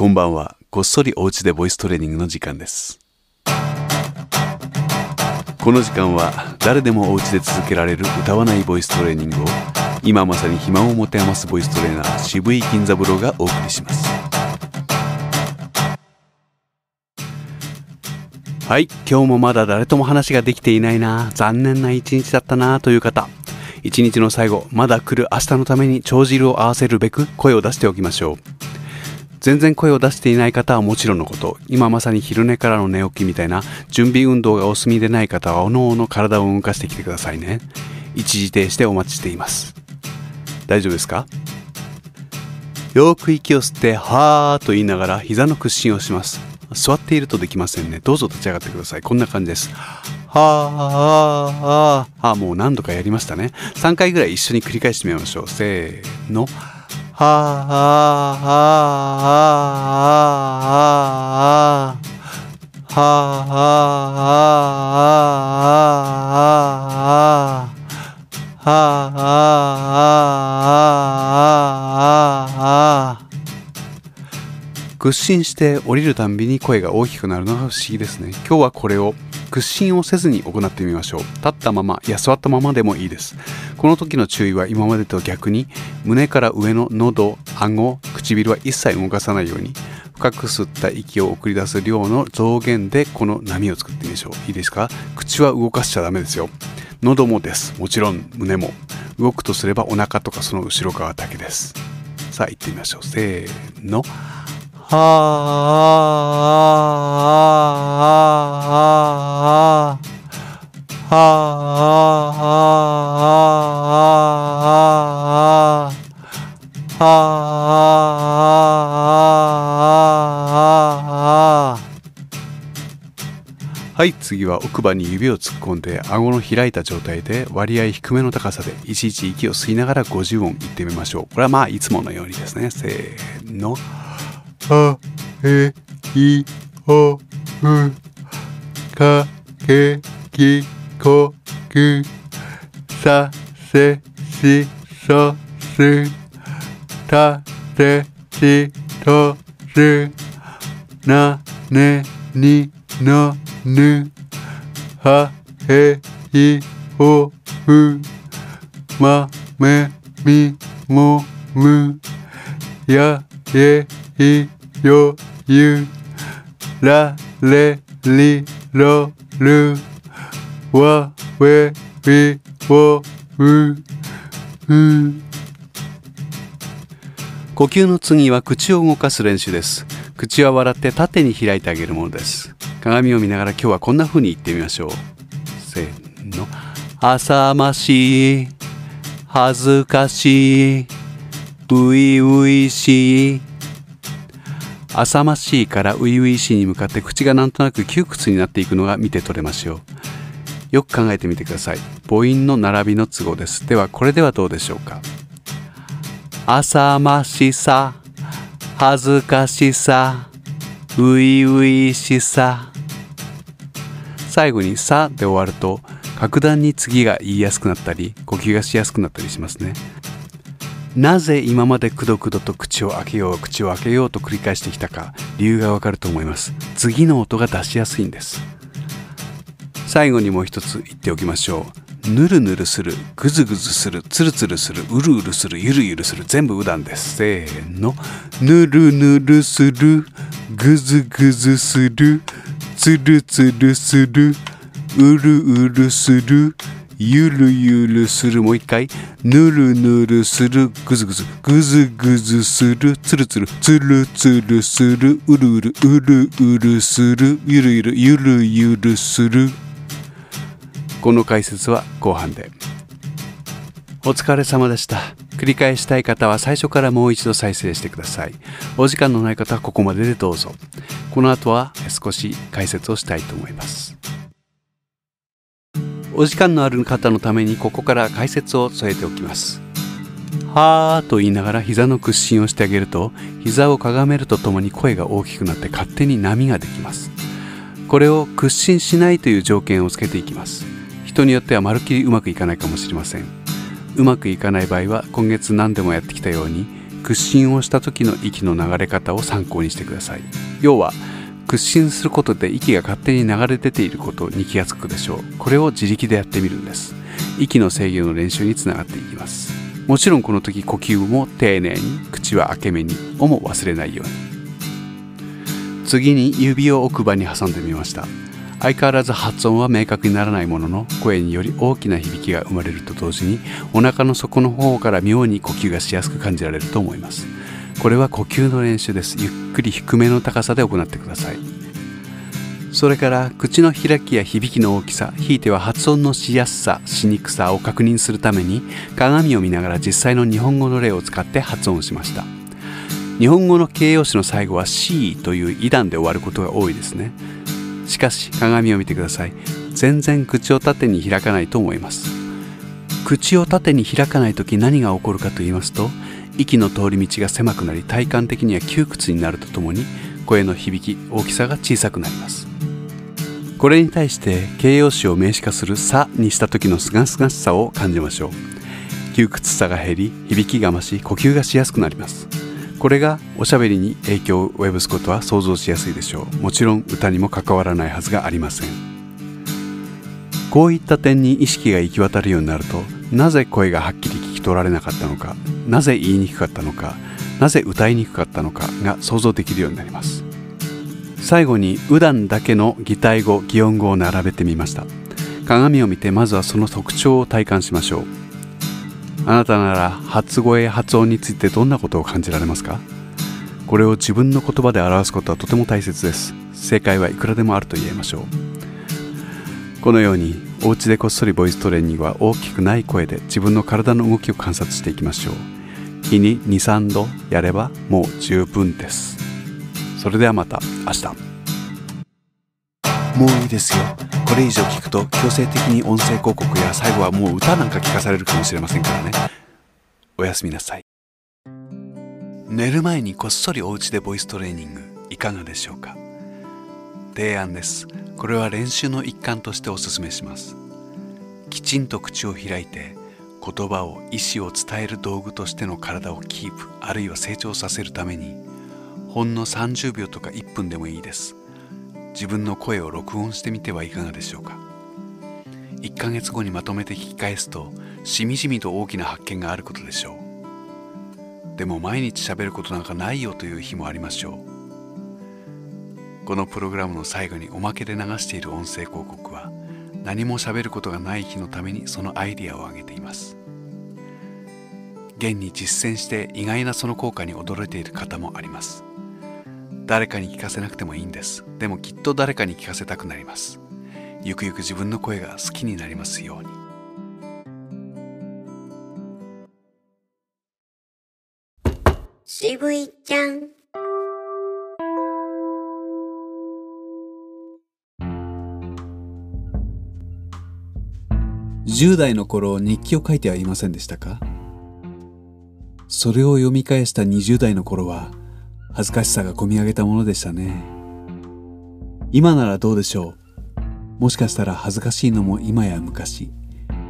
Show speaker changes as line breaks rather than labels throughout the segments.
こんばんは。こっそりお家でボイストレーニングの時間です。この時間は誰でもお家で続けられる歌わないボイストレーニングを今まさに暇を持て余すボイストレーナー渋井金三郎がお送りします。はい今日もまだ誰とも話ができていないな残念な一日だったなという方。一日の最後まだ来る明日のために帳汁を合わせるべく声を出しておきましょう。全然声を出していない方はもちろんのこと。今まさに昼寝からの寝起きみたいな準備運動がお済みでない方はおのおの体を動かしてきてくださいね。一時停止でお待ちしています。大丈夫ですか？よく息を吸ってはーと言いながら膝の屈伸をします。座っているとできませんね。どうぞ立ち上がってください。こんな感じです。はーはーはーもう何度かやりましたね。3回ぐらい一緒に繰り返してみましょう。せーの。はあはあはあはあはあはあ屈伸して降りるたんびに声が大きくなるのが不思議ですね今日はこれを屈伸をせずに行ってみましょう。立ったままや座ったままでもいいです。この時の注意は今までと逆に胸から上の喉顎唇は一切動かさないように深く吸った息を送り出す量の増減でこの波を作ってみましょう。いいですか？口は動かしちゃダメですよ。喉もです。もちろん胸も。動くとすればお腹とかその後ろ側だけです。さあ行ってみましょう。せーの。はあはあはい次は奥歯に指を突っ込んで顎の開いた状態で割合低めの高さでいちいち息を吸いながら50音言ってみましょう。これはまあいつものようにですね。せーの。あえいおうかけきこくさせしそすたてしとすなねにのぬはへいおうまめみもむやえい。よゆられりろるわべびおうう呼吸の次は口を動かす練習です。口は笑って縦に開いてあげるものです。鏡を見ながら今日はこんな風に言ってみましょう。せーの。浅ましい。恥ずかしいういういしい。浅ましいから初々しいに向かって口がなんとなく窮屈になっていくのが見て取れますよよく考えてみてください。母音の並びの都合です。ではこれではどうでしょうか。浅ましさ恥ずかしさ初々しさ。最後に「さ」で終わると格段に次が言いやすくなったり呼吸がしやすくなったりしますね。なぜ今までくどくどと口を開けよう口を開けようと繰り返してきたか理由がわかると思います。次の音が出しやすいんです。最後にもう一つ言っておきましょう。ぬるぬるするぐずぐずするつるつるするうるうるするゆるゆるする全部うだんです。せーの。ぬるぬるするぐずぐずするつるつるするうるうるするゆるゆるする。もう一回。ぬるぬるする。ぐずぐず。ぐずぐずする。つるつる。つるつるする。うるうる。うるうるする。ゆるゆる。ゆるゆるする。この解説は後半で。お疲れ様でした。繰り返したい方は最初からもう一度再生してください。お時間のない方はここまででどうぞ。この後は少し解説をしたいと思います。お時間のある方のためにここから解説を添えておきます。はーと言いながら膝の屈伸をしてあげると膝をかがめるとともに声が大きくなって勝手に波ができます。これを屈伸しないという条件をつけていきます。人によってはまるっきりうまくいかないかもしれません。うまくいかない場合は今月何でもやってきたように屈伸をした時の息の流れ方を参考にしてください。要は屈伸することで息が勝手に流れ出ていることに気がつくでしょう。これを自力でやってみるんです。息の制御の練習につながっていきます。もちろんこの時呼吸も丁寧に口は開け目にをも忘れないように。次に指を奥歯に挟んでみました。相変わらず発音は明確にならないものの声により大きな響きが生まれると同時にお腹の底の方から妙に呼吸がしやすく感じられると思います。これは呼吸の練習です。ゆっくり低めの高さで行ってください。それから口の開きや響きの大きさひいては発音のしやすさしにくさを確認するために鏡を見ながら実際の日本語の例を使って発音しました。日本語の形容詞の最後は C という異段で終わることが多いですね。しかし鏡を見てください。全然口を縦に開かないと思います。口を縦に開かない時何が起こるかと言いますと息の通り道が狭くなり体感的には窮屈になるとともに声の響き大きさが小さくなります。これに対して形容詞を名詞化する「さ」にした時のすがすがしさを感じましょう窮屈さが減り響きが増し呼吸がしやすくなりますこれがおしゃべりに影響を及ぼすことは想像しやすいでしょうもちろん歌にも関わらないはずがありませんこういった点に意識が行き渡るようになるとなぜ声がはっきり聞き取られなかったのかなぜ言いにくかったのかなぜ歌いにくかったのかが想像できるようになります。最後に右段だけの擬態語擬音語を並べてみました。鏡を見てまずはその特徴を体感しましょう。あなたなら発声発音についてどんなことを感じられますか？これを自分の言葉で表すことはとても大切です。正解はいくらでもあると言えましょう。このようにお家でこっそりボイストレーニングは大きくない声で自分の体の動きを観察していきましょう。日に23度やればもう十分です。それではまた明日。もういいですよ。これ以上聞くと強制的に音声広告や最後はもう歌なんか聞かされるかもしれませんからね。おやすみなさい。寝る前にこっそりお家でボイストレーニングいかがでしょうか？提案です。これは練習の一環としておすすめします。きちんと口を開いて言葉を意思を伝える道具としての体をキープあるいは成長させるためにほんの30秒とか1分でもいいです。自分の声を録音してみてはいかがでしょうか。1ヶ月後にまとめて聞き返すとしみじみと大きな発見があることでしょう。でも毎日喋ることなんかないよという日もありましょう。このプログラムの最後におまけで流している音声広告は何も喋ることがない日のためにそのアイディアを挙げています。現に実践して意外なその効果に驚いている方もあります。誰かに聞かせなくてもいいんです。でもきっと誰かに聞かせたくなります。ゆくゆく自分の声が好きになりますように。
渋いちゃん。
10代の頃日記を書いてはいませんでしたか？それを読み返した20代の頃は恥ずかしさがこみ上げたものでしたね。今ならどうでしょう？もしかしたら恥ずかしいのも今や昔。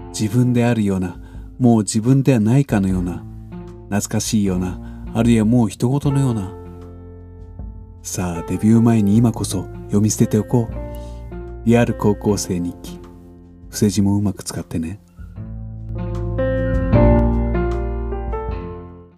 自分であるようなもう自分ではないかのような懐かしいようなあるいはもう人事のような。さあデビュー前に今こそ読み捨てておこう。リアル高校生日記。伏せ字もうまく使ってね。